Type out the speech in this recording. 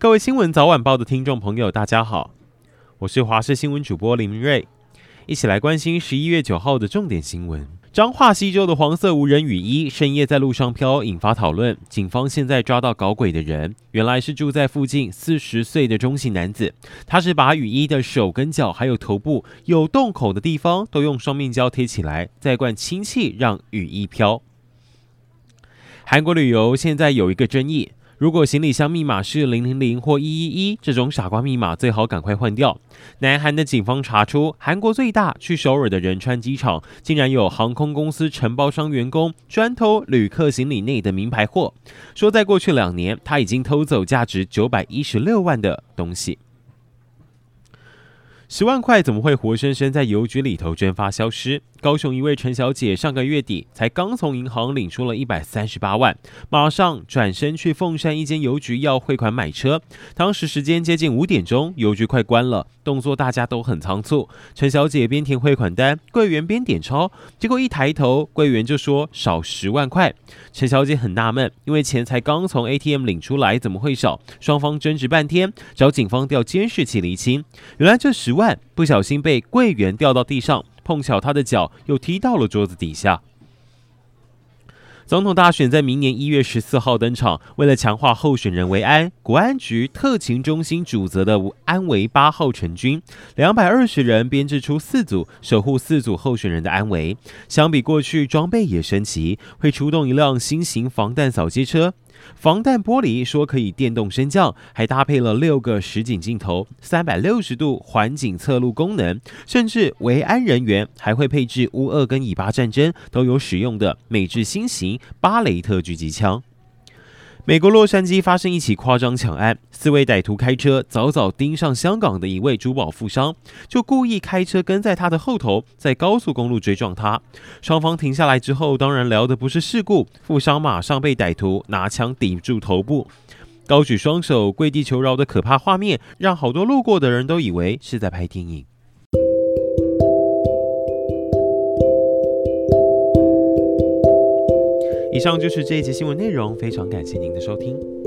各位新闻早晚报的听众朋友，大家好，我是华视新闻主播林明瑞，一起来关心十一月九号的重点新闻。彰化西州的黄色无人雨衣深夜在路上飘，引发讨论。警方现在抓到搞鬼的人，原来是住在附近四十岁的中性男子，他是把雨衣的手跟脚还有头部有洞口的地方都用双面胶贴起来，再灌氢气让雨衣飘。韩国旅游现在有一个争议。如果行李箱密码是零零零或一一一这种傻瓜密码，最好赶快换掉。南韩的警方查出，韩国最大去首尔的仁川机场，竟然有航空公司承包商员工专偷旅客行李内的名牌货，说在过去两年，他已经偷走价值九百一十六万的东西。十万块怎么会活生生在邮局里头蒸发消失？高雄一位陈小姐上个月底才刚从银行领出了一百三十八万，马上转身去凤山一间邮局要汇款买车。当时时间接近五点钟，邮局快关了，动作大家都很仓促。陈小姐边填汇款单，柜员边点钞，结果一抬头，柜员就说少十万块。陈小姐很纳闷，因为钱才刚从 ATM 领出来，怎么会少？双方争执半天，找警方调监视器厘清，原来这十万。不小心被柜员掉到地上，碰巧他的脚又踢到了桌子底下。总统大选在明年一月十四号登场，为了强化候选人维安，国安局特勤中心主责的安维八号成军，两百二十人编制出四组，守护四组候选人的安危。相比过去，装备也升级，会出动一辆新型防弹扫街车。防弹玻璃说可以电动升降，还搭配了六个实景镜头、三百六十度环景测录功能，甚至维安人员还会配置乌俄跟以巴战争都有使用的美制新型巴雷特狙击枪。美国洛杉矶发生一起夸张抢案，四位歹徒开车早早盯上香港的一位珠宝富商，就故意开车跟在他的后头，在高速公路追撞他。双方停下来之后，当然聊的不是事故，富商马上被歹徒拿枪抵住头部，高举双手跪地求饶的可怕画面，让好多路过的人都以为是在拍电影。以上就是这一节新闻内容，非常感谢您的收听。